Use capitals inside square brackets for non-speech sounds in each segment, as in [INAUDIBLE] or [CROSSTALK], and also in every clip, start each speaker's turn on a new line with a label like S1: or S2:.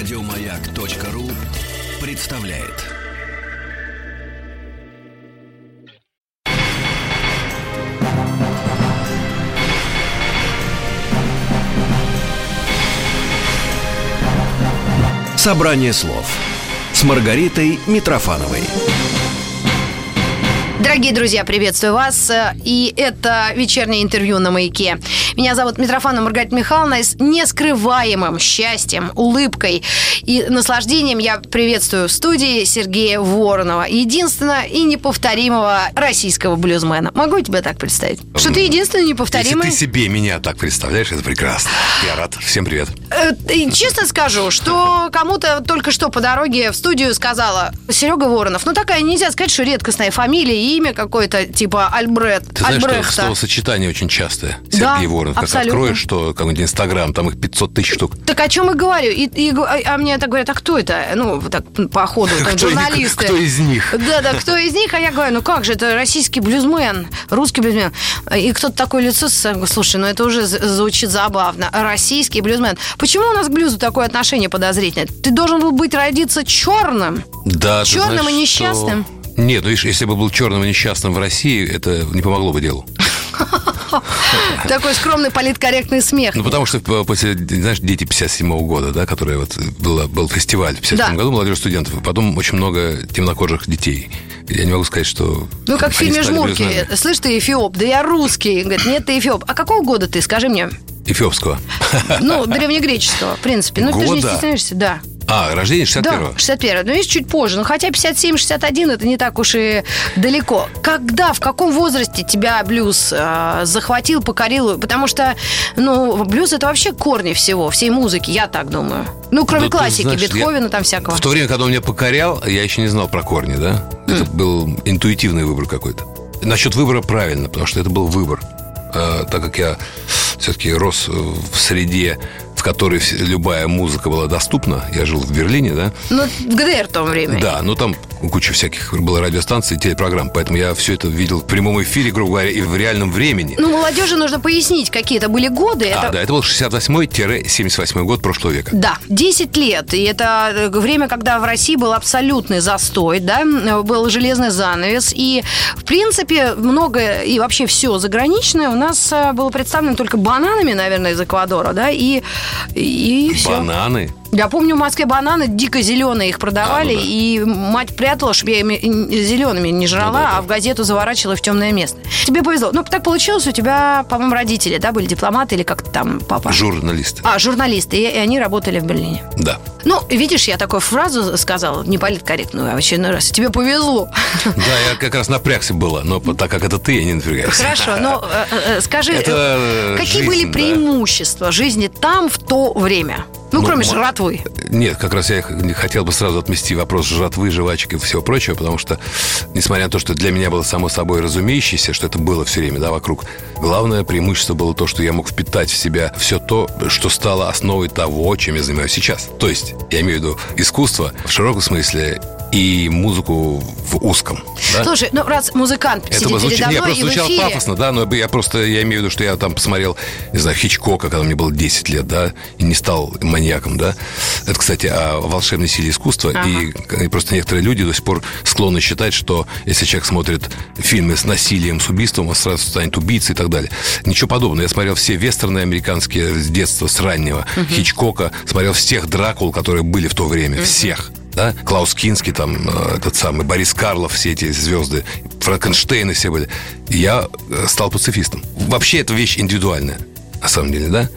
S1: Радиомаяк.ру представляет. Собрание слов с Маргаритой Митрофановой.
S2: Дорогие друзья, приветствую вас. И это вечернее интервью на «Маяке». Меня зовут Митрофанова Маргарита Михайловна. И с нескрываемым счастьем, улыбкой и наслаждением я приветствую в студии Сергея Воронова. Единственного и неповторимого российского блюзмена. Могу тебя так представить? Что ты единственный неповторимый?
S3: Если ты себе меня так представляешь, это прекрасно. Я рад. Всем привет.
S2: Э, честно скажу, что кому-то только что по дороге в студию сказала Серега Воронов. Ну, такая нельзя сказать, что редкостная фамилия имя какое-то, типа Альбрет.
S3: Ты знаешь,
S2: Альбрехта.
S3: что словосочетание очень частое.
S2: Да,
S3: Сергей Воронов. Как
S2: абсолютно.
S3: откроешь, что какой-нибудь Инстаграм, там их 500 тысяч штук.
S2: Так о чем и говорю. И, и а а мне так говорят, а кто это? Ну, так по ходу, [LAUGHS] там,
S3: Кто
S2: журналисты.
S3: кто из них?
S2: Да, да, кто из них? А я говорю, ну как же, это российский блюзмен, русский блюзмен. И кто-то такое лицо, слушай, ну это уже звучит забавно. Российский блюзмен. Почему у нас к блюзу такое отношение подозрительное? Ты должен был быть родиться черным.
S3: Да, знаешь,
S2: и несчастным?
S3: что- Нет, ну видишь, если бы был черным и несчастным в России, это не помогло бы делу.
S2: Такой скромный политкорректный смех.
S3: Ну, потому что после, знаешь, дети 57 года, да, которые вот было, был фестиваль в 57
S2: Да.
S3: году молодежи студентов, и потом очень много темнокожих детей. Я не могу сказать, что
S2: Ну, как в фильме «Жмурки». Слышь, ты эфиоп? Да я русский. Говорит, нет, ты эфиоп. А какого года ты? Скажи мне.
S3: Эфиопского.
S2: Ну, древнегреческого, в принципе. Ну, ты же не стесняешься, да.
S3: А, рождение 61-го.
S2: Да, 61 Ну, видишь, чуть позже. Ну, хотя 57-61 это не так уж и далеко. Когда, в каком возрасте тебя блюз э, захватил, покорил? Потому что, ну, блюз это вообще корни всего, всей музыки, я так думаю. Ну, кроме
S3: Ну,
S2: классики,
S3: знаешь,
S2: Бетховена
S3: я-
S2: там всякого.
S3: В то время, когда он меня покорял, я еще не знал про корни, да? Это был интуитивный выбор какой-то. Насчет выбора правильно, потому что это был выбор. А, так как я все-таки рос э, в среде, в которой любая музыка была доступна, я жил в Берлине, да?
S2: Ну, в ГДР в то время.
S3: Да, ну там куча всяких было радиостанций, телепрограмм, поэтому я все это видел в прямом эфире, грубо говоря, и в реальном времени.
S2: Ну, молодежи нужно пояснить, какие это были годы.
S3: А,
S2: это...
S3: да, это был 68-78 год прошлого века.
S2: Да, 10 лет. И это э, время, когда в России был абсолютный застой, да, э, был железный занавес. И, в принципе, многое и вообще все заграничное у нас э, было представлено только бананами, наверное, из Эквадора, да, и, и все.
S3: Бананы.
S2: Я помню, в Москве бананы дико зеленые их продавали,
S3: А, ну да.
S2: и мать прятала, чтобы я ими зелеными не жрала,
S3: Ну да, да.
S2: а в газету заворачивала в темное место. Тебе повезло. Ну, так получилось, у тебя, по-моему, родители, да, были дипломаты или как там папа?
S3: Журналисты.
S2: А, журналисты, и, и они работали в Берлине.
S3: Да.
S2: Ну, видишь, я такую фразу сказала, не политкорректную, а в очередной раз. Тебе повезло.
S3: Да, я как раз напрягся было, но так как это ты, я не напрягаюсь.
S2: Хорошо, но э, э, скажи, э, какие были преимущества жизни там в то время? Ну,
S3: Ну,
S2: кроме жратвы.
S3: Нет, как раз я хотел бы сразу отмести вопрос жратвы, жвачек и всего прочего, потому что, несмотря на то, что для меня было само собой разумеющееся, что это было все время, да, вокруг, главное преимущество было то, что я мог впитать в себя все то, что стало основой того, чем я занимаюсь сейчас. То есть, я имею в виду искусство в широком смысле и музыку в узком. да?
S2: Слушай, ну раз музыкант
S3: Это
S2: сидит
S3: бы звучит,
S2: передо мной
S3: просто
S2: и в
S3: звучало
S2: эфире...
S3: пафосно, да, но я просто, я имею в виду, что я там посмотрел, не знаю, Хичкока, когда мне было 10 лет, да, и не стал маньяком, да. Это, кстати, о волшебной силе искусства, и, и просто некоторые люди до сих пор склонны считать, что если человек смотрит фильмы с насилием, с убийством, он сразу станет убийцей и так далее. Ничего подобного. Я смотрел все вестерны американские с детства, с раннего, Хичкока, смотрел всех Дракул, которые были в то время, всех да, Клаус Кинский, там, э, этот самый, Борис Карлов, все эти звезды, Франкенштейны все были. Я э, стал пацифистом. Вообще, это вещь индивидуальная, на самом деле, да?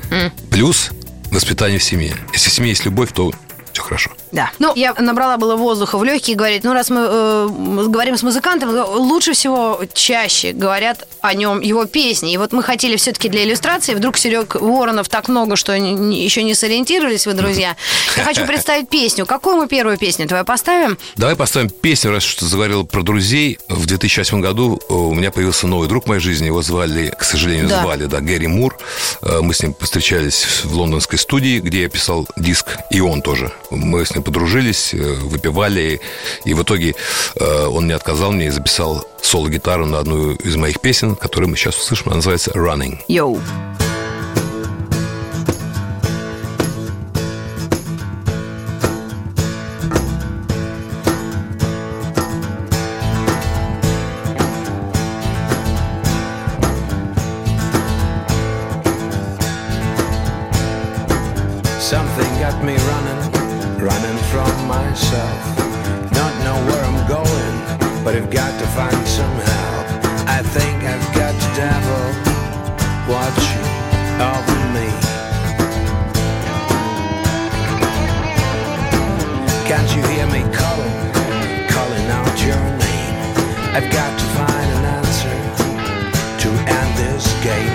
S3: Плюс воспитание в семье. Если в семье есть любовь, то все хорошо.
S2: Да. Ну, я набрала было воздуха в легкие, говорит, ну, раз мы э, говорим с музыкантом, лучше всего чаще говорят о нем его песни. И вот мы хотели все-таки для иллюстрации, вдруг Серег Воронов так много, что еще не сориентировались вы, друзья. Я хочу представить песню. Какую мы первую песню твою поставим?
S3: Давай поставим песню, раз что заговорил про друзей. В 2008 году э, у меня появился новый друг в моей жизни. Его звали, к сожалению,
S2: Да.
S3: звали, да, Гэри Мур. Э, Мы с ним встречались в лондонской студии, где я писал диск, и он тоже. Мы с ним подружились, э, выпивали. И в итоге э, он не отказал мне и записал соло-гитару на одну из моих песен, которую мы сейчас услышим. Она называется «Running».
S2: Йоу.
S4: Something got me running running from myself. Don't know where I'm going, but I've got to find some help. I think I've got the devil watching over me. Can't you hear me calling, calling out your name? I've got to find an answer to end this game,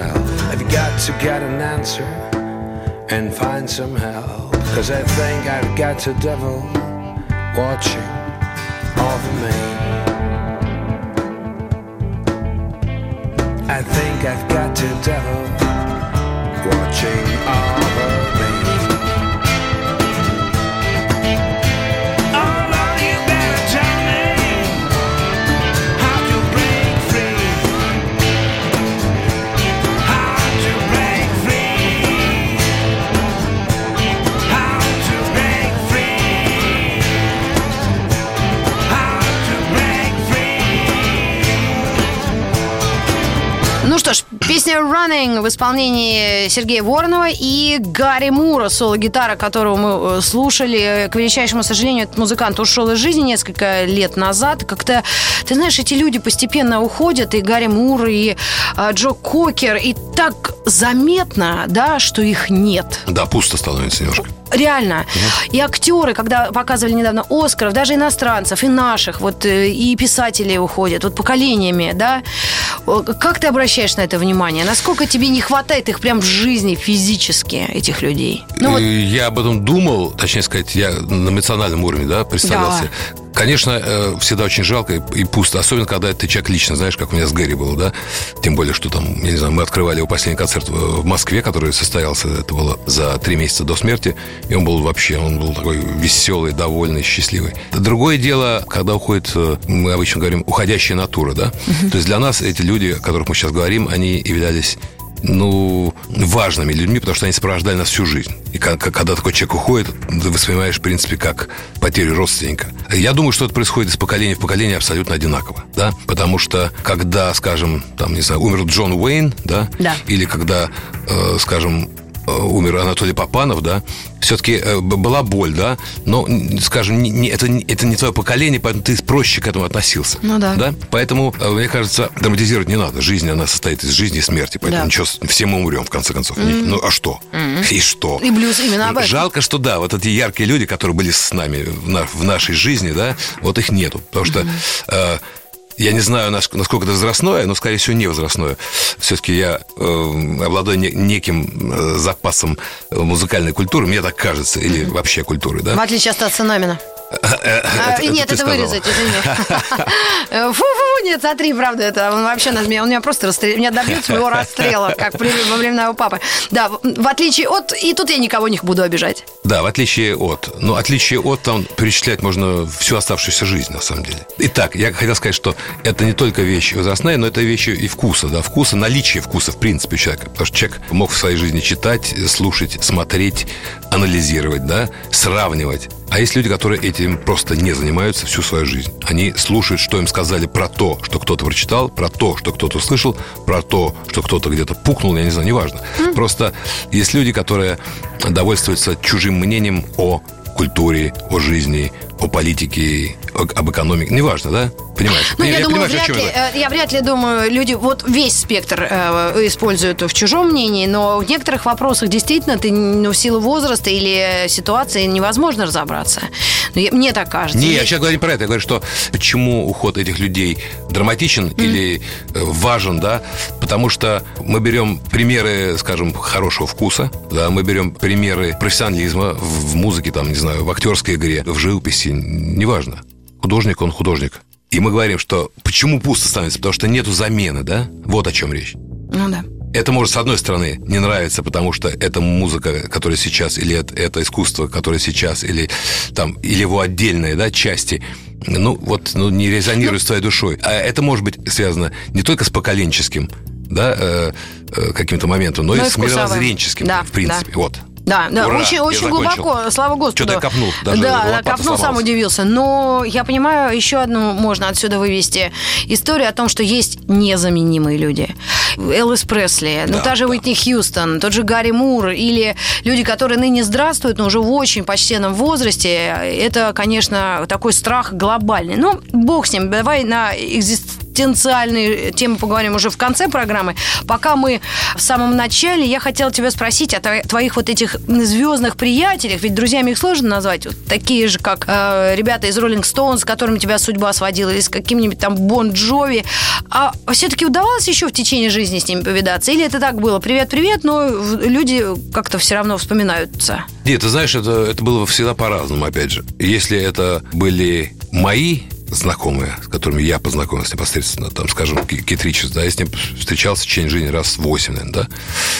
S4: I've got to get an answer and find some help. Cause I think I've got the devil watching over me. I think I've got the devil watching over me.
S2: Песня Running в исполнении Сергея Воронова и Гарри Мура, соло-гитара, которого мы э, слушали. К величайшему сожалению, этот музыкант ушел из жизни несколько лет назад. Как-то, ты знаешь, эти люди постепенно уходят, и Гарри Мур, и э, Джо Кокер, и так заметно, да, что их нет.
S3: Да, пусто становится немножко.
S2: Реально. И актеры, когда показывали недавно Оскаров, даже иностранцев, и наших, вот э, и писатели уходят, вот поколениями, да. Как ты обращаешь на это внимание? Насколько тебе не хватает их прям в жизни физически, этих людей? Ну вот,
S3: Э, Я об этом думал, точнее сказать, я на эмоциональном уровне, да, представлялся. Конечно, э, всегда очень жалко и- пусто, особенно когда ты человек лично, знаешь, как у меня с Гэри было, да, тем более, что там, я не знаю, мы открывали его последний концерт в в Москве, который состоялся, это было за три месяца до смерти, и он был вообще, он был такой веселый, довольный, счастливый. Другое дело, когда уходит, э, мы обычно говорим, уходящая натура, да, то есть для нас эти люди, о которых мы сейчас говорим, они являлись ну, важными людьми, потому что они сопровождали нас всю жизнь. И когда такой человек уходит, ты воспринимаешь, в принципе, как потерю родственника. Я думаю, что это происходит из поколения в поколение абсолютно одинаково, да, потому что когда, скажем, там, не знаю, умер Джон Уэйн, да,
S2: Да.
S3: или когда, э, скажем, умер Анатолий Попанов, да, все-таки была боль, да, но, скажем, не- не- это, не- это не твое поколение, поэтому ты проще к этому относился.
S2: Ну да.
S3: да? Поэтому, э, мне кажется, драматизировать не надо. Жизнь, она состоит из жизни и смерти, поэтому
S2: Да.
S3: ничего, все мы умрем, в конце концов. Не- Ну, а что? И что?
S2: И блюз именно об этом.
S3: Жалко, что да, вот эти яркие люди, которые были с нами в, на- в нашей жизни, да, вот их нету. Потому что э, я не знаю, насколько это возрастное, но, скорее всего, не возрастное. Все-таки я э, обладаю не, неким э, запасом музыкальной культуры, мне так кажется, или вообще культуры, да?
S2: В отличие от Стаса Намина. А, нет, это вырезать, извини. [LAUGHS] Фу-фу, нет, смотри, правда, это он вообще нас, он меня просто расстрелял, меня добьют своего расстрела, как во времена его папы. Да, в отличие от, и тут я никого не буду обижать.
S3: Да, в отличие от, ну, отличие от, там, перечислять можно всю оставшуюся жизнь, на самом деле. Итак, я хотел сказать, что это не только вещи возрастные, но это вещи и вкуса, да, вкуса, наличие вкуса, в принципе, у человека. Потому что человек мог в своей жизни читать, слушать, смотреть, анализировать, да, сравнивать. А есть люди, которые этим просто не занимаются всю свою жизнь. Они слушают, что им сказали про то, что кто-то прочитал, про то, что кто-то услышал, про то, что кто-то где-то пукнул, я не знаю, неважно. Mm. Просто есть люди, которые довольствуются чужим мнением о культуре, о жизни, о политике, об экономике, неважно, да? Понимаешь?
S2: Ну, я, я, думаю, вряд ли, я, э, я вряд ли думаю, люди вот весь спектр э, используют в чужом мнении, но в некоторых вопросах действительно ты ну, в силу возраста или ситуации невозможно разобраться. Ну, мне так кажется.
S3: Не, я сейчас говорю не про это. Я говорю, что почему уход этих людей драматичен mm. или э, важен, да? Потому что мы берем примеры, скажем, хорошего вкуса, да, мы берем примеры профессионализма в музыке, там, не знаю, в актерской игре, в живописи, неважно. Художник, он художник. И мы говорим, что почему пусто становится? Потому что нету замены, да? Вот о чем речь.
S2: Ну да.
S3: Это может, с одной стороны, не нравиться, потому что это музыка, которая сейчас, или это, это искусство, которое сейчас, или там, или его отдельные, да, части, ну, вот, ну, не резонирует с твоей душой. А это может быть связано не только с поколенческим, да, э, э, каким-то моментом, но, но и, и с мировоззренческим, да, в принципе. Да. Вот.
S2: Да, да, Ура, очень, очень глубоко, слава Господу.
S3: Что-то копнул.
S2: Даже да, копнул, сам удивился. Но я понимаю, еще одну можно отсюда вывести. Историю о том, что есть незаменимые люди. Элвис Пресли, ну, да, ну та же да. Уитни Хьюстон, тот же Гарри Мур, или люди, которые ныне здравствуют, но уже в очень почтенном возрасте, это, конечно, такой страх глобальный. Ну, бог с ним, давай на экзист экзистенциальные темы поговорим уже в конце программы. Пока мы в самом начале, я хотела тебя спросить о твоих вот этих звездных приятелях, ведь друзьями их сложно назвать, вот такие же, как э, ребята из Rolling Stones, с которыми тебя судьба сводила, или с каким-нибудь там Бон Джови. А все-таки удавалось еще в течение жизни с ними повидаться? Или это так было? Привет-привет, но люди как-то все равно вспоминаются.
S3: Нет, ты знаешь, это, это было всегда по-разному, опять же. Если это были мои знакомые, с которыми я познакомился непосредственно, там, скажем, Кит Ричардс, да, я с ним встречался в течение жизни раз восемь, наверное, да,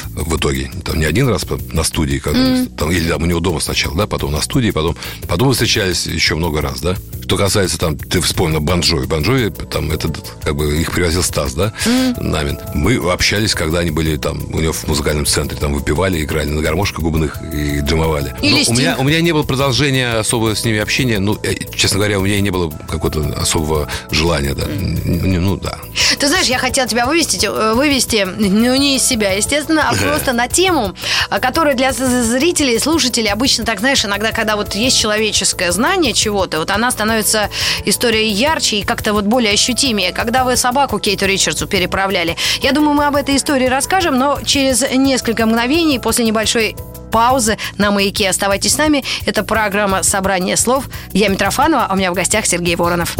S3: в итоге. Там не один раз на студии, как, mm. там, или там у него дома сначала, да, потом на студии, потом, потом встречались еще много раз, да. Что касается, там, ты вспомнил Банджови. Банджови, там, это, как бы, их привозил Стас, да, mm. Намин. Мы общались, когда они были там, у него в музыкальном центре, там, выпивали, играли на гармошках губных и джемовали.
S2: Или
S3: у меня, у меня не было продолжения особо с ними общения, ну, э, честно говоря, у меня не было какого-то особого желания, да. Ну, да.
S2: Ты знаешь, я хотела тебя вывести, э, вывести, ну, не из себя, естественно, а [LAUGHS] просто на тему, э, которая для зрителей, слушателей обычно так, знаешь, иногда, когда вот есть человеческое знание чего-то, вот она становится историей ярче и как-то вот более ощутимее. Когда вы собаку Кейту Ричардсу переправляли, я думаю, мы об этой истории расскажем, но через несколько мгновений после небольшой паузы на «Маяке». Оставайтесь с нами. Это программа «Собрание слов». Я Митрофанова, а у меня в гостях Сергей Воронов.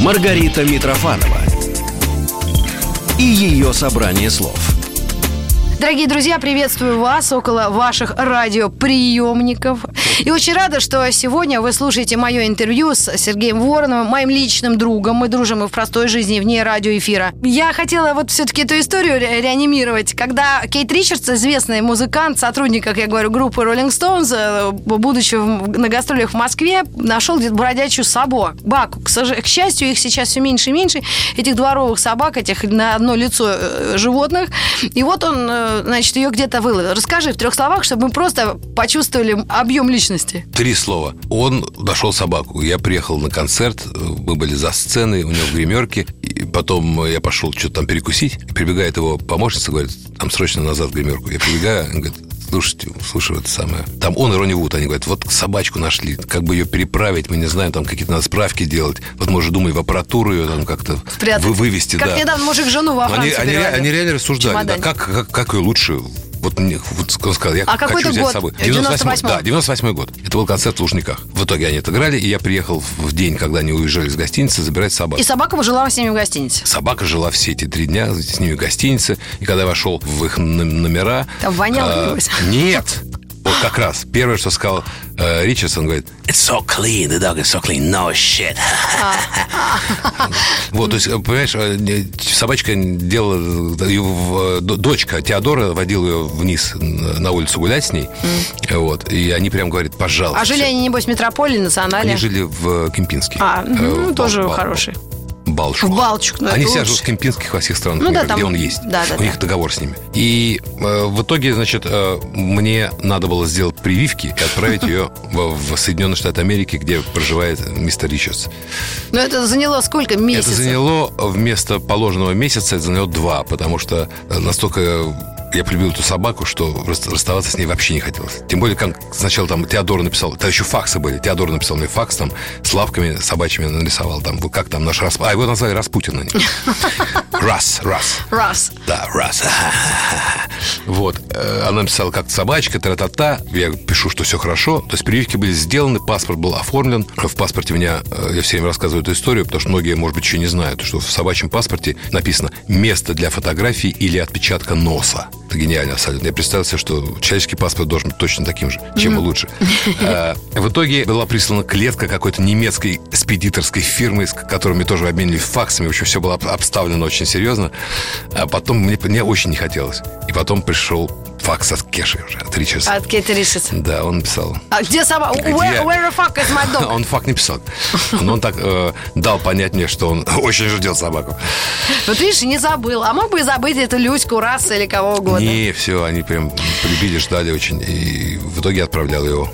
S1: Маргарита Митрофанова и ее собрание слов.
S2: Дорогие друзья, приветствую вас около ваших радиоприемников. И очень рада, что сегодня вы слушаете мое интервью с Сергеем Вороновым, моим личным другом. Мы дружим и в простой жизни, вне радиоэфира. Я хотела вот все-таки эту историю ре- реанимировать. Когда Кейт Ричардс, известный музыкант, сотрудник, как я говорю, группы Rolling Stones, э, будучи на гастролях в Москве, нашел где-то бродячую собаку. Баку. К, к счастью, их сейчас все меньше и меньше, этих дворовых собак, этих на одно лицо э, животных. И вот он э, значит, ее где-то выловил. Расскажи в трех словах, чтобы мы просто почувствовали объем личности.
S3: Три слова. Он нашел собаку. Я приехал на концерт, мы были за сценой, у него в гримерке. И потом я пошел что-то там перекусить. Прибегает его помощница, говорит, там срочно назад в гримерку. Я прибегаю, он говорит, слушайте, слушай, это самое. Там он и Ронни Вуд, они говорят, вот собачку нашли, как бы ее переправить, мы не знаем, там какие-то надо справки делать. Вот, может, думаю, в аппаратуру ее там как-то вы, вывести.
S2: Как
S3: да.
S2: недавно мужик жену во Францию
S3: они, они, они реально рассуждали, да, как, как, как ее лучше Вот мне вот сказал, я
S2: А какой
S3: хочу
S2: это
S3: взять
S2: год?
S3: с собой.
S2: 98-й?
S3: Да, 98 год. Это был концерт в Лужниках. В итоге они отыграли, и я приехал в день, когда они уезжали из гостиницы, забирать собаку.
S2: И собака жила с ними в гостинице.
S3: Собака жила все эти три дня с ними в гостинице. И когда я вошел в их номера...
S2: Там воняло,
S3: а? Нет! Вот как раз. Первое, что сказал э, Ричардсон, говорит, It's so clean, the dog is so clean, no shit. [LAUGHS] Вот, то есть, понимаешь, э, собачка делала, э, э, дочка Теодора водила ее вниз на улицу гулять с ней, вот, и они прям говорят, пожалуйста.
S2: А жили они, небось, в метрополе, национале?
S3: Они жили в Кемпинске.
S2: А, ну, тоже хороший.
S3: Балчук.
S2: В Балчук, ну,
S3: Они
S2: это
S3: живут в Кемпинских во всех странах,
S2: Ну да,
S3: мира,
S2: там-
S3: где он есть.
S2: да, да,
S3: У них
S2: да.
S3: договор с ними. И э, в итоге, значит, э, мне надо было сделать прививки и отправить ее [LAUGHS] в, в Соединенные Штаты Америки, где проживает мистер Ричардс.
S2: Ну, это заняло сколько
S3: Это
S2: месяцев?
S3: заняло вместо положенного месяца, это заняло два, потому что э, настолько я полюбил эту собаку, что рас- расставаться с ней вообще не хотелось. Тем более, как сначала там Теодор написал, это еще факсы были, Теодор написал мне факс, там, с лавками собачьими нарисовал, там, как там наш Расп... А, его назвали Распутин они. Раз, раз.
S2: Раз.
S3: Да, раз. [LAUGHS] Вот. Э, Она написала как собачка, тра-та-та. Я пишу, что все хорошо. То есть прививки были сделаны, паспорт был оформлен. В паспорте меня, э, я все время рассказываю эту историю, потому что многие, может быть, еще не знают, что в собачьем паспорте написано «место для фотографии или отпечатка носа». Это гениально абсолютно. Я представил себе, что человеческий паспорт должен быть точно таким же, чем и лучше. Э, [LAUGHS] В итоге была прислана клетка какой-то немецкой спедиторской фирмы, с которыми тоже обменивались факсами. В общем, все было об- обставлено очень серьезно. А потом мне, мне очень не хотелось. И потом пришел факс от Кеши уже, от Ричардса.
S2: От Кейт Ричардс.
S3: Да, он написал.
S2: А где?
S3: Где?
S2: Where, where the fuck is my dog? [LAUGHS]
S3: Он факт не писал. Но он так э, дал понять мне, что он [LAUGHS] очень ждет собаку.
S2: Вот видишь, не забыл. А мог бы и забыть эту Люську, Раса или кого угодно.
S3: Не, все, они прям полюбили, ждали очень. И в итоге отправлял его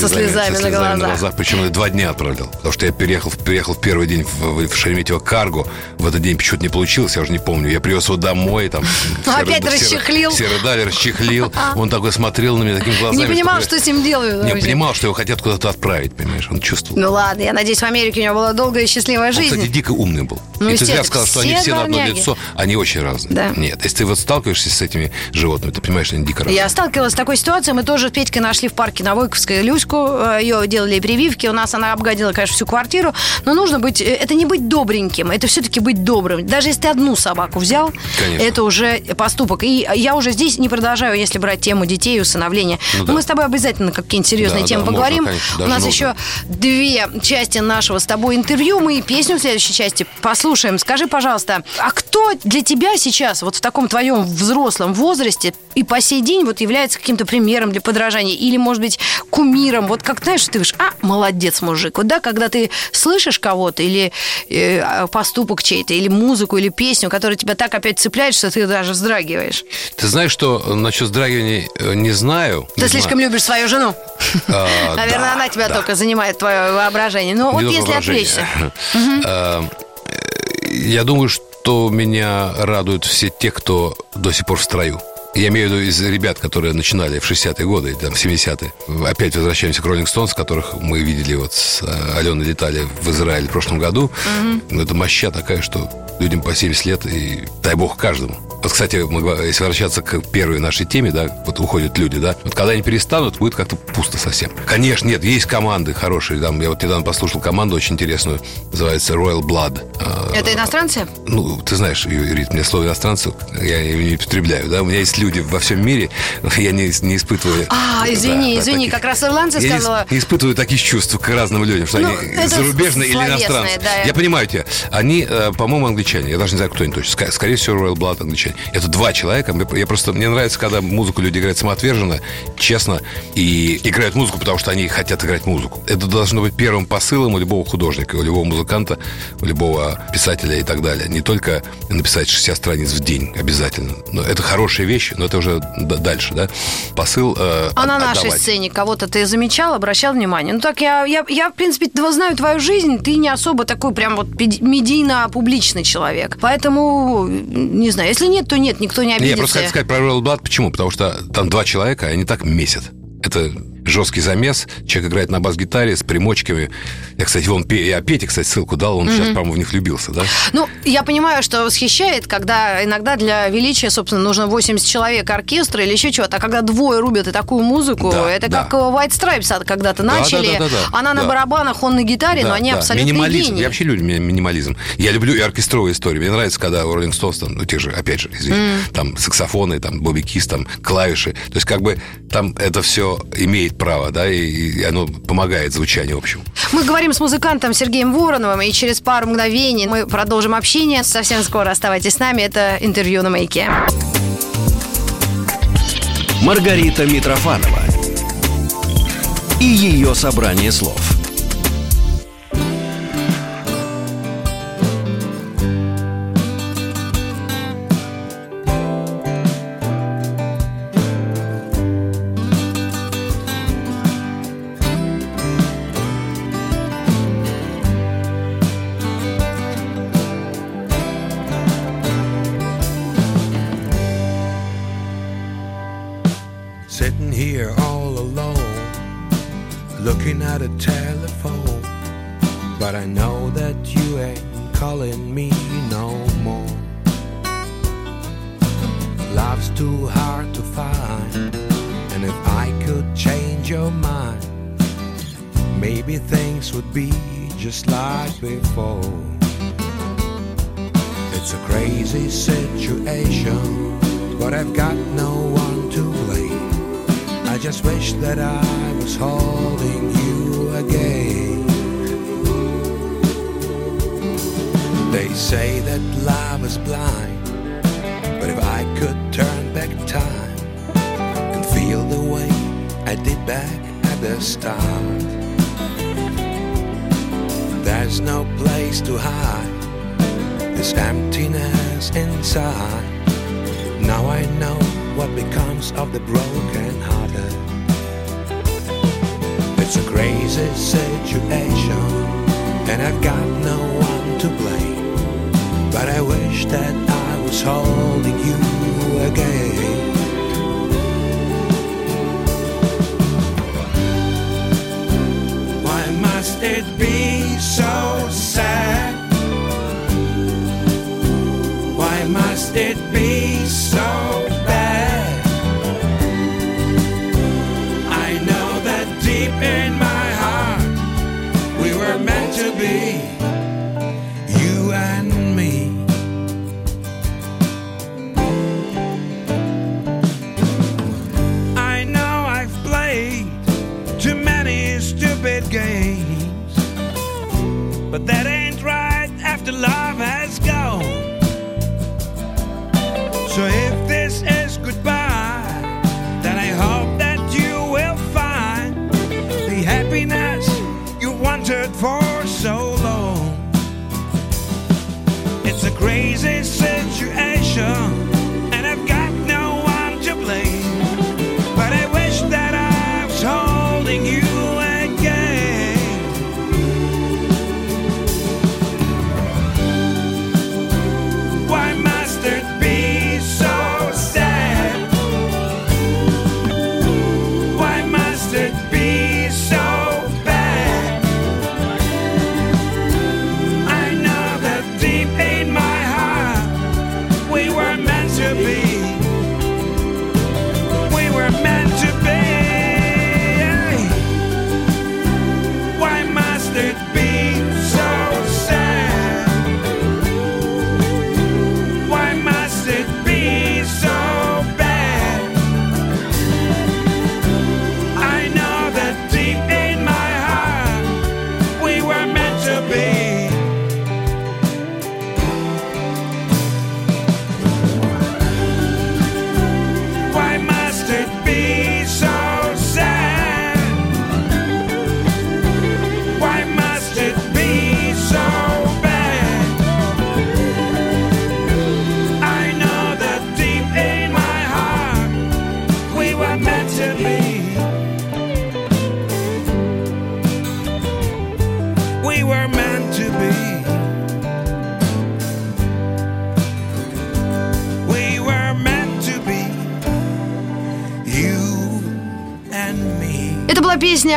S3: со
S2: слезами на глазах.
S3: Причем я два дня отправлял. Потому что я переехал, переехал в первый день в, в Шереметьево Карго. В этот день почему-то не получилось, я уже не помню. Я привез его домой. Там, [LAUGHS]
S2: Опять
S3: все-
S2: расчехлил.
S3: Все рыдали, расчехлил. [LAUGHS] Он такой смотрел на меня такими глазами.
S2: Не понимал, что с ним делают.
S3: Не понимал, что его хотят куда-то отправить, понимаешь? Он чувствовал.
S2: Ну ладно, я надеюсь, в Америке у него была долгая и счастливая
S3: Он,
S2: жизнь.
S3: кстати, дико умный был.
S2: Ну,
S3: и ты зря
S2: естественно,
S3: сказал, что они
S2: все
S3: на одно лицо, они очень разные.
S2: Да.
S3: Нет, если ты вот сталкиваешься с этими животными, ты понимаешь, что они дико разные.
S2: Я сталкивалась с такой ситуацией. Мы тоже с Петькой нашли в парке на Войковской Люську. Ее делали прививки. У нас она обгадила, конечно, всю квартиру. Но нужно быть... э, Это не быть добреньким. Это все-таки быть добрым. Даже если ты одну собаку взял,
S3: Конечно.
S2: это уже поступок. И я уже здесь не продолжаю, если брать тему детей и усыновления.
S3: Ну да.
S2: мы с тобой обязательно какие-нибудь серьезные
S3: Да,
S2: темы
S3: да, можно,
S2: поговорим.
S3: конечно,
S2: У нас
S3: нужно.
S2: еще две части нашего с тобой интервью. Мы песню в следующей части послушаем. Скажи, пожалуйста, а кто для тебя сейчас, вот в таком твоем взрослом возрасте и по сей день вот является каким-то примером для подражания или, может быть, кумиром? Вот как, знаешь, ты говоришь, а, молодец, мужик. Вот да, когда ты слышишь кого-то или э, поступок чей-то, или музыку, или песню, которая тебя так опять цепляет, что ты даже вздрагиваешь.
S3: Ты знаешь, что насчет вздрагивания э, не знаю.
S2: Ты
S3: Не
S2: слишком
S3: знаю.
S2: любишь свою жену.
S3: А, [LAUGHS]
S2: Наверное,
S3: да,
S2: она тебя
S3: да.
S2: только занимает твое воображение. Ну, вот если отвлечься. [LAUGHS]
S3: выражение. Э, Я думаю, что меня радуют все те, кто до сих пор в строю. Я имею в виду из ребят, которые начинали в 60-е годы, там, в 70-е. Опять возвращаемся к Роллинг Стоунс, которых мы видели вот с э, Аленой летали в Израиль в прошлом году. Ну, это моща такая, что людям по 70 лет, и дай бог каждому. Вот, кстати, если возвращаться к первой нашей теме, да, вот уходят люди, да, вот когда они перестанут, будет как-то пусто совсем. Конечно, нет, есть команды хорошие, там, я вот недавно послушал команду очень интересную, называется Royal Blood. А,
S2: Это иностранцы?
S3: ну, ты знаешь, Юрий, мне слово иностранцев, я его не употребляю, да, у меня есть люди во всем мире, я не, не испытываю...
S2: А, извини,
S3: да,
S2: извини,
S3: таких-
S2: как раз ирландцы
S3: я не-
S2: сказала.
S3: Не, испытываю таких чувств к разным людям, что
S2: Ну,
S3: они зарубежные или иностранцы.
S2: да.
S3: Я понимаю тебя. Они, э, по-моему, англичане. Я даже не знаю, кто они точно. Скорее всего, Royal Blood англичане. Это два человека. Я просто... Мне нравится, когда музыку люди играют самоотверженно, честно, и играют музыку, потому что они хотят играть музыку. Это должно быть первым посылом у любого художника, у любого музыканта, у любого писателя и так далее. Не только написать 60 страниц в день обязательно. Но это хорошая вещь, но это уже дальше, да? Посыл э,
S2: А на нашей
S3: отдавать.
S2: сцене кого-то ты замечал, обращал внимание? Ну так я, я, я в принципе, знаю твою жизнь, ты не особо такой прям вот медийно-публичный человек. Поэтому, не знаю, если нет, то нет, никто не
S3: Не, я
S2: обидится.
S3: просто хотел сказать про Royal Blood. Почему? Потому что там два человека, и они так месят. Это жесткий замес. Человек играет на бас-гитаре с примочками. Я, кстати, вон, я Пете, кстати, ссылку дал, он mm-hmm. сейчас, по-моему, в них влюбился, да?
S2: Ну, я понимаю, что восхищает, когда иногда для величия, собственно, нужно 80 человек оркестра или еще чего-то, а когда двое рубят и такую музыку, да, это да. как White Stripes когда-то да, начали. Да, да, да, да, Она да. на барабанах, он на гитаре, да, но они да. абсолютно
S3: Минимализм.
S2: гении.
S3: Я вообще люблю минимализм. Я люблю и оркестровые истории. Мне нравится, когда у Стоунс, там, ну, те же, опять же, извините, mm. там саксофоны, там, Бобби Кис, там, клавиши. То есть, как бы, там это все имеет право, да, и, и оно помогает звучанию, в общем.
S2: Мы говорим с музыкантом Сергеем Вороновым, и через пару мгновений мы продолжим общение. Совсем скоро оставайтесь с нами. Это интервью на «Маяке».
S4: Маргарита Митрофанова и ее собрание слов –
S2: sitting
S4: here all alone, looking at a telephone. But I know that you ain't calling me no more. Love's too hard to find, and if I could change your mind, maybe things would be just like before. It's a crazy situation, but I've got no one to just wish that I was holding you again. They say that love is blind, but if I could turn back time and feel the way I did back at the start, there's no place to hide this emptiness inside. Now I know what becomes of the broken. It's a crazy situation, and I've got no one to blame. But I wish that I was holding you again.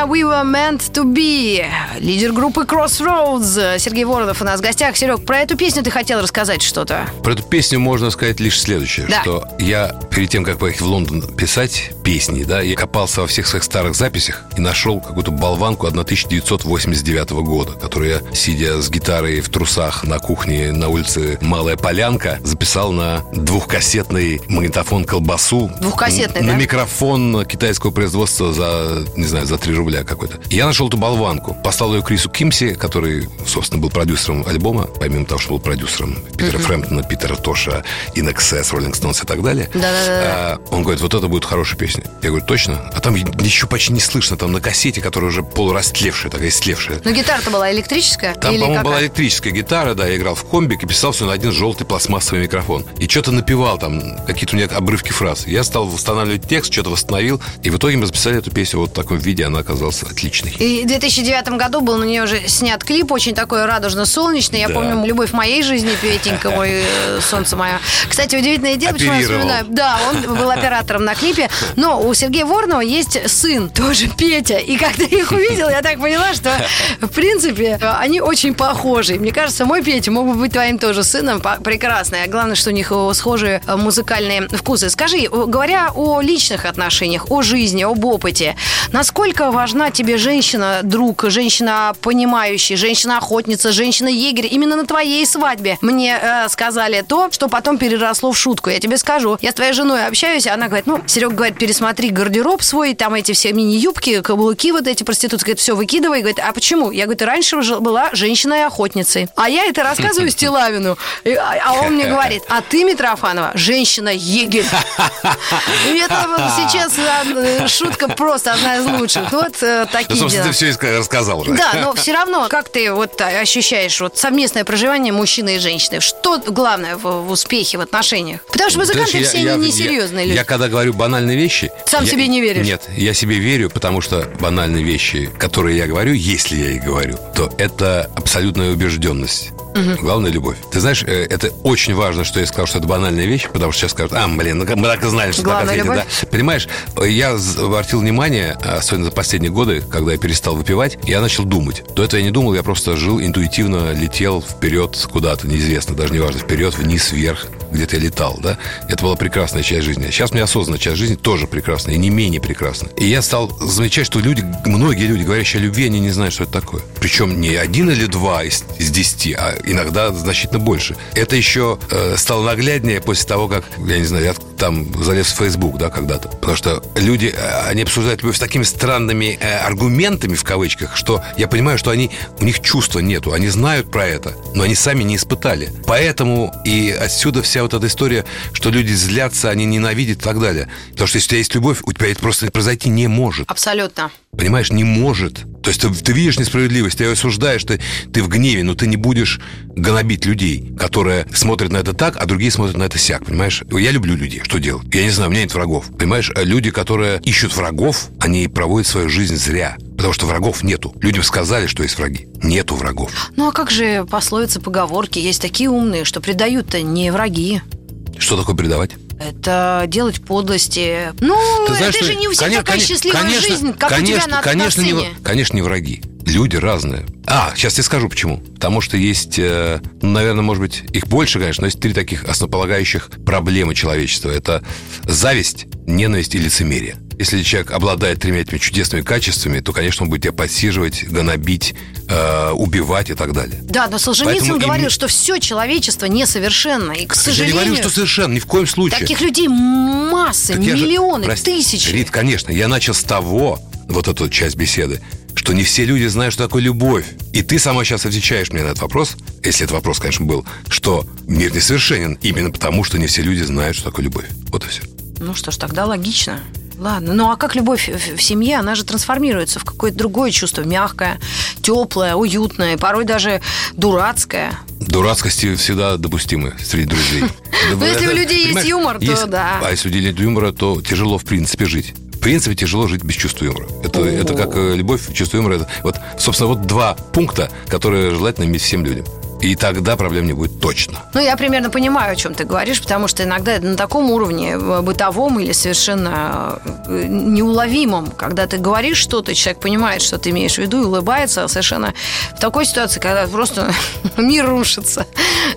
S2: We Were Meant to Be. Лидер группы Crossroads Сергей Воронов у нас в гостях. Серег, про эту песню ты хотел рассказать что-то?
S3: Про эту песню можно сказать лишь следующее,
S2: Да.
S3: что я перед тем, как поехать в Лондон писать песни, да, я копался во всех своих старых записях и нашел какую-то болванку 1989 года, которую я, сидя с гитарой в трусах на кухне на улице Малая Полянка, записал на двухкассетный магнитофон колбасу.
S2: Двухкассетный,
S3: на
S2: да?
S3: микрофон китайского производства за, не знаю, за 3 рубля какой-то. Я нашел эту болванку, послал ее Крису Кимси, который, собственно, был продюсером альбома, помимо того, что был продюсером Питера Фрэмптона, Питера Тоша, Inexcess, Rolling Stones и так далее.
S2: Да-да-да.
S3: А, Он говорит, вот это будет хорошая песня. Я говорю, точно? А там еще почти не слышно, там на кассете, которая уже полурастлевшая, такая истлевшая.
S2: Но гитара-то была электрическая?
S3: Там, по-моему, была электрическая гитара, да, я играл в комбик и писал все на один желтый пластмассовый микрофон. И что-то напевал там, какие-то у меня обрывки фраз. Я стал восстанавливать текст, что-то восстановил, и в итоге мы записали эту песню вот в таком виде, она оказалась отличной.
S2: И в 2009 году был на нее уже снят клип, очень такой радужно-солнечный. Я
S3: Да.
S2: помню «Любовь моей жизни», Петенька [LAUGHS] мой, э, солнце мое. Кстати, удивительное дело, почему я вспоминаю. Да, он был оператором на клипе. Но у Сергея Воронова есть сын, тоже [LAUGHS] Петя. И когда я их увидела, я так поняла, что, в принципе, они очень похожи. Мне кажется, мой Петя мог бы быть твоим тоже сыном. Прекрасный. А главное, что у них э, схожие э, музыкальные вкусы. Скажи, говоря о личных отношениях, о жизни, об опыте, насколько важна тебе женщина, друг, женщина понимающая, женщина-охотница, женщина-егерь именно на твоей свадьбе? Мне э, сказали то, что потом переросло в шутку. Я тебе скажу, я с твоей женой общаюсь, она говорит, ну, Серега говорит, пересмотри гардероб свой, там эти все мини-юбки, каблуки вот эти проститутки, говорит, все выкидывай. Говорит, а почему? Я говорю, ты раньше была женщиной-охотницей. А я это рассказываю [LAUGHS] Стилавину. А а он мне [LAUGHS] говорит, а ты, Митрофанова, женщина-егерь. [LAUGHS] Это вот сейчас э, шутка просто одна из лучших. Вот э,
S3: Ну,
S2: такие
S3: собственно,
S2: дела.
S3: ты все рассказал уже.
S2: Да, но все равно, как ты вот ощущаешь вот совместное проживание мужчины и женщины? Что главное в, в успехе в отношениях? Потому что музыканты
S3: Знаешь,
S2: все
S3: я- я-
S2: несерьезные
S3: я,
S2: люди.
S3: Я когда говорю банальные вещи...
S2: Сам
S3: я-
S2: себе не веришь?
S3: Нет, я себе верю, потому что банальные вещи, которые я говорю, если я их говорю, то это абсолютная убежденность. Главное – любовь. Ты знаешь, э, это очень важно, что я сказал, что это банальная вещь, потому что сейчас скажут, а, блин, ну, мы так и знали, что
S2: Главное
S3: так ответит, да? Понимаешь, я з- обратил внимание, особенно за последние годы, когда я перестал выпивать, я начал думать. До этого я не думал, я просто жил интуитивно, летел вперед куда-то, неизвестно, даже не важно, вперед, вниз, вверх, где-то я летал, да? Это была прекрасная часть жизни. Сейчас меня осознанная часть жизни тоже прекрасная, и не менее прекрасная. И я стал замечать, что люди, многие люди, говорящие о любви, они не знают, что это такое. Причем не один или два из, из десяти, а иногда значительно больше. Это еще э, стало нагляднее после того, как, я не знаю, я там залез в Facebook, да, когда-то. Потому что люди, э, они обсуждают любовь с такими странными э, аргументами, в кавычках, что я понимаю, что они, у них чувства нету. Они знают про это, но они сами не испытали. Поэтому и отсюда вся вот эта история, что люди злятся, они ненавидят и так далее. Потому что если у тебя есть любовь, у тебя это просто произойти не может.
S2: Абсолютно.
S3: Понимаешь, не может. То есть ты, ты видишь несправедливость, ты ее осуждаешь, ты, ты в гневе, но ты не будешь гнобить людей, которые смотрят на это так, а другие смотрят на это сяк, понимаешь? Я люблю людей, что делать? Я не знаю, у меня нет врагов. Понимаешь, А люди, которые ищут врагов, они проводят свою жизнь зря. Потому что врагов нету. Людям сказали, что есть враги. Нету врагов.
S2: Ну а как же пословицы, поговорки? Есть такие умные, что предают-то не враги.
S3: Что такое предавать?
S2: Это делать подлости. Ну,
S3: Ты знаешь,
S2: это
S3: что-
S2: же не у всех
S3: коне-
S2: такая счастливая
S3: конечно,
S2: жизнь, как
S3: конечно,
S2: у тебя на,
S3: конечно,
S2: на
S3: не,
S2: сцене.
S3: конечно, не враги. Люди разные. А, сейчас я скажу почему. Потому что есть, э, ну, наверное, может быть, их больше, конечно, но есть три таких основополагающих проблемы человечества. Это зависть, ненависть и лицемерие. Если человек обладает тремя этими чудесными качествами, то, конечно, он будет тебя подсиживать, гонобить, э, убивать и так далее.
S2: Да, но Солженицын
S3: Поэтому
S2: говорил,
S3: им-
S2: что все человечество несовершенно. И, к
S3: Я
S2: сожалению,
S3: не говорю, что совершенно, ни в коем случае.
S2: таких людей массы,
S3: Так я же-
S2: миллионы,
S3: прости,
S2: тысячи.
S3: Рит, конечно, я начал с того, вот эту часть беседы, что не все люди знают, что такое любовь. И ты сама сейчас отвечаешь мне на этот вопрос, если этот вопрос, конечно, был, что мир несовершенен именно потому, что не все люди знают, что такое любовь. Вот и все.
S2: Ну что ж, тогда логично. Ладно, ну а как любовь в семье, она же трансформируется в какое-то другое чувство, мягкое, теплое, уютное, порой даже дурацкое.
S3: Дурацкости всегда допустимы среди друзей. [LAUGHS]
S2: Ну, если у людей есть юмор, то да.
S3: А если у людей нет юмора, то тяжело, в принципе, жить. В принципе, тяжело жить без чувства юмора. Это, это как э, любовь, чувство юмора. Это, вот, собственно, вот два пункта, которые желательно иметь всем людям. И тогда проблем не будет точно.
S2: Ну, я примерно понимаю, о чем ты говоришь, потому что иногда на таком уровне э, бытовом или совершенно э, неуловимом, когда ты говоришь что-то, человек понимает, что ты имеешь в виду, и улыбается совершенно в такой ситуации, когда просто [LAUGHS] мир рушится.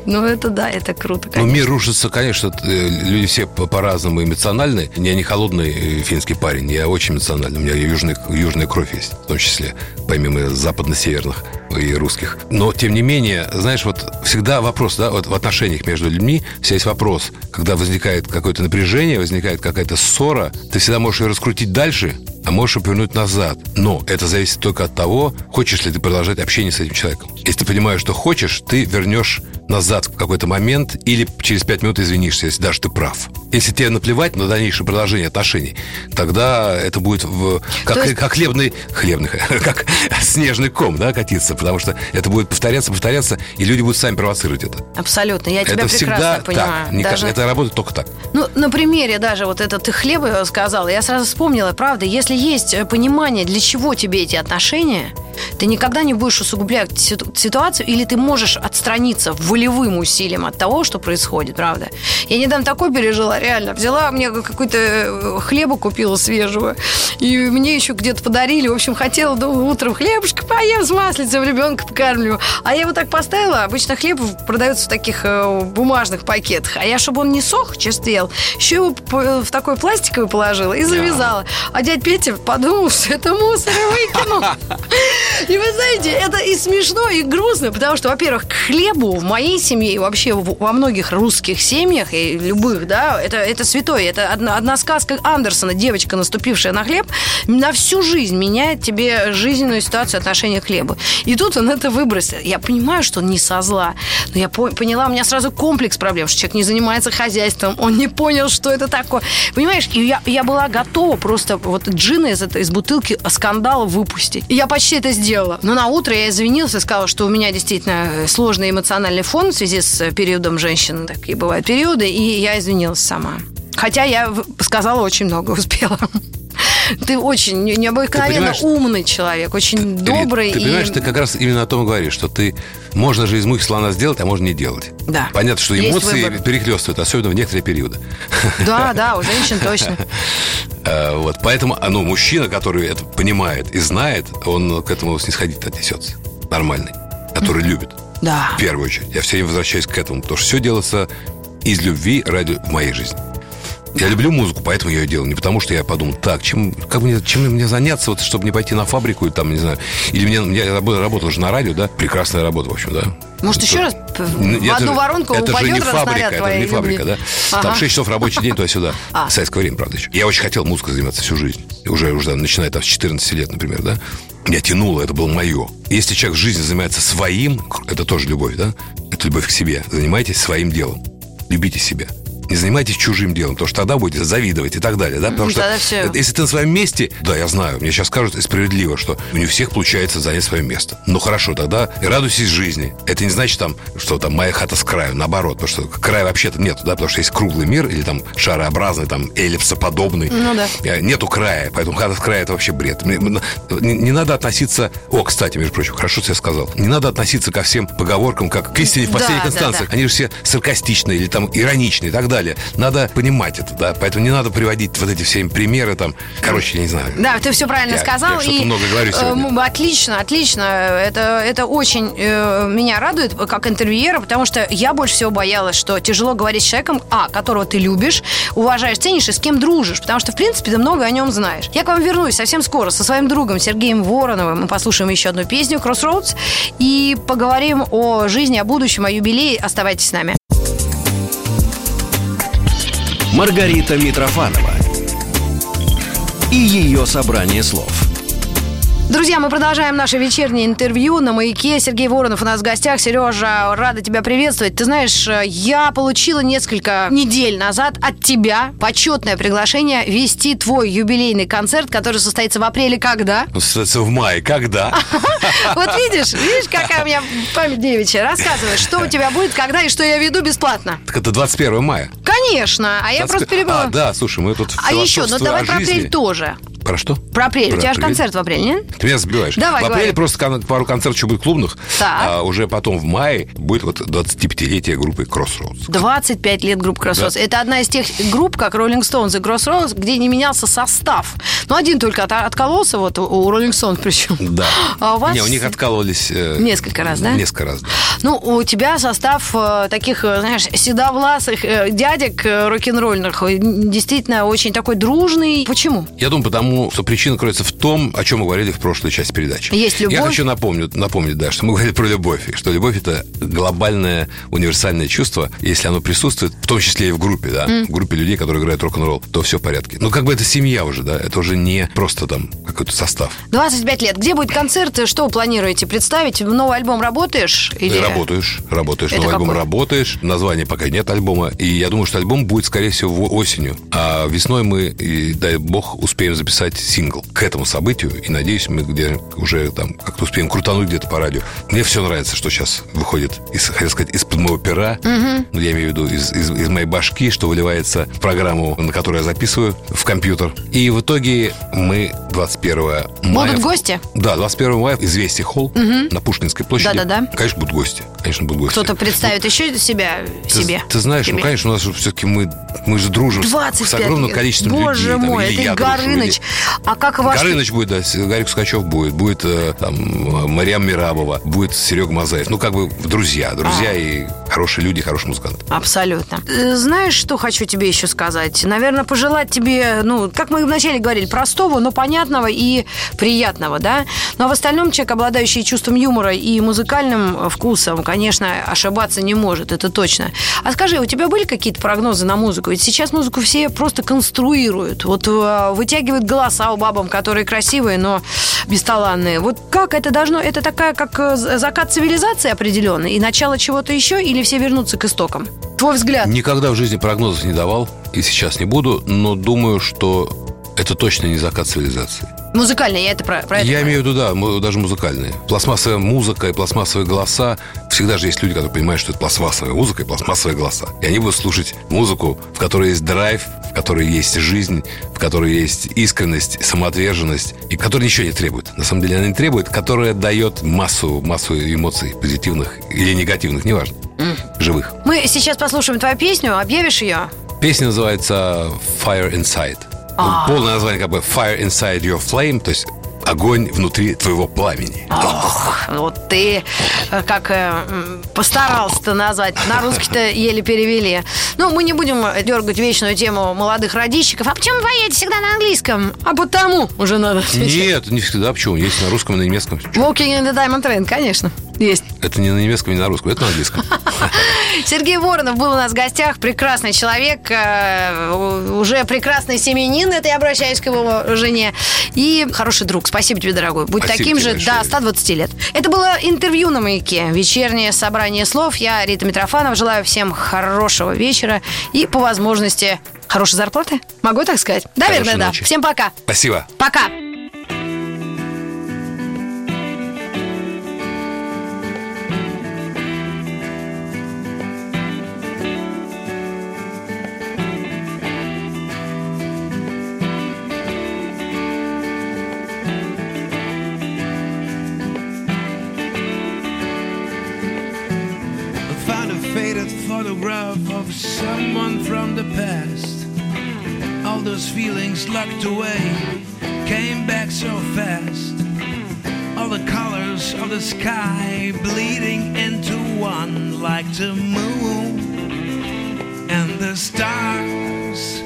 S2: Ну, это да, это круто, конечно.
S3: Ну, мир рушится, конечно, э, люди все по- по-разному эмоциональны. Я не холодный финский парень, я очень эмоциональный. У меня южный, южная кровь есть, в том числе, помимо западно-северных и русских. Но, тем не менее, знаешь, вот всегда вопрос, да, вот в отношениях между людьми всегда есть вопрос. Когда возникает какое-то напряжение, возникает какая-то ссора, ты всегда можешь ее раскрутить дальше, а можешь повернуть назад. Но это зависит только от того, хочешь ли ты продолжать общение с этим человеком. Если ты понимаешь, что хочешь, ты вернешь назад в какой-то момент или через пять минут извинишься, если даже ты прав. Если тебе наплевать на дальнейшее продолжение отношений, тогда это будет в, как,
S2: есть-
S3: как хлебный, хлебный, [LAUGHS] как снежный ком, да, катиться, потому что это будет повторяться, повторяться, и люди будут сами провоцировать это.
S2: Абсолютно, я тебя
S3: это
S2: прекрасно
S3: всегда
S2: понимаю.
S3: так. Не
S2: Даже-
S3: кажется, Это работает только так.
S2: Ну, на примере даже вот это ты хлеба сказала, я сразу вспомнила, правда, если есть э, понимание, для чего тебе эти отношения, ты никогда не будешь усугублять ситу- ситуацию, или ты можешь отстраниться волевым усилием от того, что происходит, правда. Я недавно такое пережила, реально. Взяла мне какой-то э, хлеба купила свежего, и мне еще где-то подарили. В общем, хотела думаю, утром хлебушка поем с маслицем, ребенка покормлю. А я его так поставила. Обычно хлеб продается в таких э, бумажных пакетах. А я, чтобы он не сох, черствел, еще его в такой пластиковый положила и завязала. А дядь Петя подумал, что это мусор и выкинул. [LAUGHS] И вы знаете, это и смешно, и грустно, потому что, во-первых, к хлебу в моей семье и вообще во многих русских семьях и любых, да, это, это святое. Это одна, одна сказка Андерсона, девочка, наступившая на хлеб, на всю жизнь меняет тебе жизненную ситуацию отношения к хлебу. И тут он это выбросил. Я понимаю, что он не со зла, но я по- поняла, у меня сразу комплекс проблем, что человек не занимается хозяйством, он не понял, что это такое. Понимаешь, и я, я была готова просто вот джина из, из бутылки скандала выпустить. И я почти это сделала. Но на утро я извинилась и сказала, что у меня действительно сложный эмоциональный фон в связи с э, периодом женщин. Такие бывают периоды, и я извинилась сама. Хотя я сказала очень много, [LAUGHS] успела. Ты очень не- необыкновенно
S3: понимаешь,
S2: умный человек, очень добрый.
S3: Ты
S2: и-
S3: понимаешь, ты как раз именно о том и говоришь, что ты можно же из мухи слона сделать, а можно не делать.
S2: Да.
S3: Понятно, что
S2: Есть
S3: эмоции
S2: выбор.
S3: перехлестывают, особенно в некоторые периоды.
S2: Да, да, у женщин точно.
S3: Э, [LAUGHS] Вот, поэтому, а, ну, мужчина, который это понимает и знает, он к этому снисходительно отнесется. Нормальный. Который любит.
S2: Да.
S3: В первую очередь. Я все время возвращаюсь к этому, потому что все делается из любви ради в моей жизни. Я люблю музыку, поэтому я ее делаю. Не потому, что я подумал, так, чем, как мне, чем мне заняться, вот, чтобы не пойти на фабрику, там, не знаю. Или мне, я рабо- работал же на радио, да? Прекрасная работа, в общем, да.
S2: Может, еще раз
S3: Ну,
S2: в
S3: это
S2: одну
S3: же-
S2: воронку
S3: Это же не фабрика, это не фабрика,
S2: любви?
S3: да? Там
S2: Ага.
S3: 6 часов рабочий день туда-сюда.
S2: А.
S3: Советское время, правда, еще. Я очень хотел музыкой заниматься всю жизнь. Уже, уже там, начиная там, с 14 лет, например, да? Я тянуло, это было мое. Если человек в жизни занимается своим, это тоже любовь, да? Это любовь к себе. Занимайтесь своим делом. Любите себя. Не занимайтесь чужим делом, потому что тогда будете завидовать и так далее. Да? Потому что
S2: тогда
S3: это- если ты на своем месте, да, я знаю, мне сейчас скажут справедливо, что не у всех получается занять свое место. Ну хорошо, тогда и радуйтесь жизни. Это не значит, там, что там моя хата с краю, наоборот, потому что края вообще-то нет, да, потому что есть круглый мир или там шарообразный, там эллипсоподобный.
S2: Ну да.
S3: Нету края, поэтому хата с края это вообще бред. Не, не надо относиться... О, кстати, между прочим, хорошо, что я сказал. Не надо относиться ко всем поговоркам, как к истине в
S2: Да,
S3: последних
S2: да,
S3: инстанциях.
S2: да.
S3: Они же все саркастичные или там ироничные и так далее. Надо понимать это, да. Поэтому не надо приводить вот эти все примеры там. Короче, я не знаю.
S2: Да, ты все правильно
S3: Я-
S2: сказал.
S3: я что-то
S2: и,
S3: много говорю
S2: э,
S3: сегодня.
S2: отлично, отлично. Это, это очень э, меня радует, как интервьюера, потому что я больше всего боялась, что тяжело говорить с человеком, а, которого ты любишь, уважаешь, ценишь и с кем дружишь. Потому что, в принципе, ты много о нем знаешь. Я к вам вернусь совсем скоро со своим другом Сергеем Вороновым. Мы послушаем еще одну песню «Crossroads» и поговорим о жизни, о будущем, о юбилее. Оставайтесь с нами.
S1: Маргарита Митрофанова и ее собрание слов.
S2: Друзья, мы продолжаем наше вечернее интервью на «Маяке». Сергей Воронов у нас в гостях. Сережа, рада тебя приветствовать. Ты знаешь, я получила несколько недель назад от тебя почетное приглашение вести твой юбилейный концерт, который состоится в апреле. Когда?
S3: Ну, соответственно, в мае. Когда? [LAUGHS]
S2: Вот видишь, видишь, какая у меня память девичья. Рассказывай, что у тебя будет, когда и что я веду бесплатно.
S3: Так это 21 мая.
S2: Конечно, а я просто
S3: 25
S2: перебыла.
S3: А, да, слушай, мы тут
S2: А еще, ну давай про апрель тоже.
S3: Про что?
S2: Про апрель.
S3: Про
S2: У тебя же концерт в апреле, нет?
S3: Ты меня сбиваешь.
S2: Давай,
S3: в апреле
S2: говори.
S3: просто кон- пару концертов еще будет клубных.
S2: Так.
S3: А уже потом в мае будет вот 25-летие группы Crossroads.
S2: 25 лет группы Crossroads.
S3: Да.
S2: Это одна из тех групп, как Rolling Stones и Crossroads, где не менялся состав. Ну, один только от- откололся, вот у Rolling Stones причем.
S3: Да. [LAUGHS]
S2: А у вас
S3: Не, у них откалывались... э,
S2: Несколько раз, да?
S3: Несколько раз, да.
S2: Ну, у тебя состав э, таких, э, знаешь, седовласых э, дядек э, рок-н-ролльных э, действительно очень такой дружный. Почему?
S3: Я думаю, потому что причина кроется в том, о чем мы говорили в прошлой части передачи.
S2: Есть любовь.
S3: Я хочу напомнить, напомнить, да, что мы [LAUGHS] говорили про любовь, и что любовь это глобальное универсальное чувство. Если оно присутствует, в том числе и в группе, да, в группе людей, которые играют рок-н-ролл, то все в порядке. Ну, как бы это семья уже, да, это уже не просто там какой-то состав.
S2: 25 лет. Где будет концерт? Что вы планируете представить? Новый альбом работаешь? Или...
S3: работаешь, работаешь,
S2: Это
S3: новый альбом
S2: какой?
S3: работаешь. Названия пока нет альбома. И я думаю, что альбом будет, скорее всего, осенью. А весной мы, и, дай бог, успеем записать сингл к этому событию. И надеюсь, мы где уже там как-то успеем крутануть где-то по радио. Мне все нравится, что сейчас выходит, из, хотел сказать, из-под моего пера. Ну, я имею в виду из, из- из моей башки, что выливается в программу, на которую я записываю в компьютер. И в итоге мы 21 мая...
S2: Будут гости?
S3: Да, 21 мая «Известия холл» на Пушкинской площади.
S2: Да-да-да.
S3: Конечно, будут гости. Конечно, будут гости.
S2: Кто-то представит еще себя
S3: Ты,
S2: себе?
S3: ты знаешь, ну,
S2: Тебе?
S3: конечно, у нас все-таки мы, мы же дружим с-
S2: 25
S3: с огромным количеством
S2: Боже
S3: людей. там,
S2: мой,
S3: или
S2: это
S3: я
S2: и
S3: дружу,
S2: Горыныч.
S3: или-
S2: А как ваш...
S3: Горыныч будет, да, Гарик Скачев будет, будет э, там Мариам Мирабова, будет Серега Мазаев. Ну, как бы друзья, друзья
S2: А.
S3: и хорошие люди, хорошие музыканты.
S2: Абсолютно. Э, Знаешь, что хочу тебе еще сказать? Наверное, пожелать тебе, ну, как мы вначале говорили, простого, но понятного и приятного, да? Но в остальном человек, обладающий чувством юмора и музыкальным э, вкусом, конечно, ошибаться не может, это точно. А скажи, у тебя были какие-то прогнозы на музыку? Ведь сейчас музыку все просто конструируют. Вот вытягивают голоса у бабам, которые красивые, но бесталанные. Вот как это должно... Это такая, как э, закат цивилизации определенный и начало чего-то еще, или все вернутся к истокам? Твой взгляд.
S3: Никогда в жизни прогнозов не давал, и сейчас не буду, но думаю, что это точно не закат цивилизации.
S2: Музыкально, я это про, про это
S3: Я имею в виду, да, даже музыкальные. Пластмассовая музыка и пластмассовые голоса. Всегда же есть люди, которые понимают, что это пластмассовая музыка и пластмассовые голоса. И они будут слушать музыку, в которой есть драйв, которой есть жизнь, в которой есть искренность, самоотверженность, и которая ничего не требует. На самом деле она не требует, которая дает массу, массу эмоций позитивных или негативных, неважно, живых.
S2: Мы сейчас послушаем твою песню, объявишь ее?
S3: Песня называется Fire Inside.
S2: А.
S3: Полное название как бы Fire Inside Your Flame, то есть огонь внутри твоего пламени.
S2: Ох, вот ты э, как э, постарался-то назвать. На русский-то еле перевели. Ну, мы не будем дергать вечную тему молодых родильщиков. А почему вы поете всегда на английском? А потому уже надо отвечать.
S3: Нет, не всегда. Почему? Есть на русском и на немецком.
S2: Walking in the Diamond Train, конечно. Есть.
S3: Это не на немецком, не на русском, это на английском. [LAUGHS]
S2: Сергей Воронов был у нас в гостях. Прекрасный человек. э, Уже прекрасный семенин. Это я обращаюсь к его жене. И хороший друг. Спасибо тебе, дорогой. Будь
S3: Спасибо
S2: таким же
S3: большое.
S2: до 120 лет. Это было интервью на «Маяке». Вечернее собрание слов. Я Рита Митрофанова. Желаю всем хорошего вечера и, по возможности, хорошей зарплаты. Могу так сказать? Наверное, да. Всем пока.
S3: Спасибо.
S2: Пока.
S4: Photograph of someone from the past. All those feelings locked away came back so fast. All the colors of the sky bleeding into one like the moon and the stars